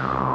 Meow.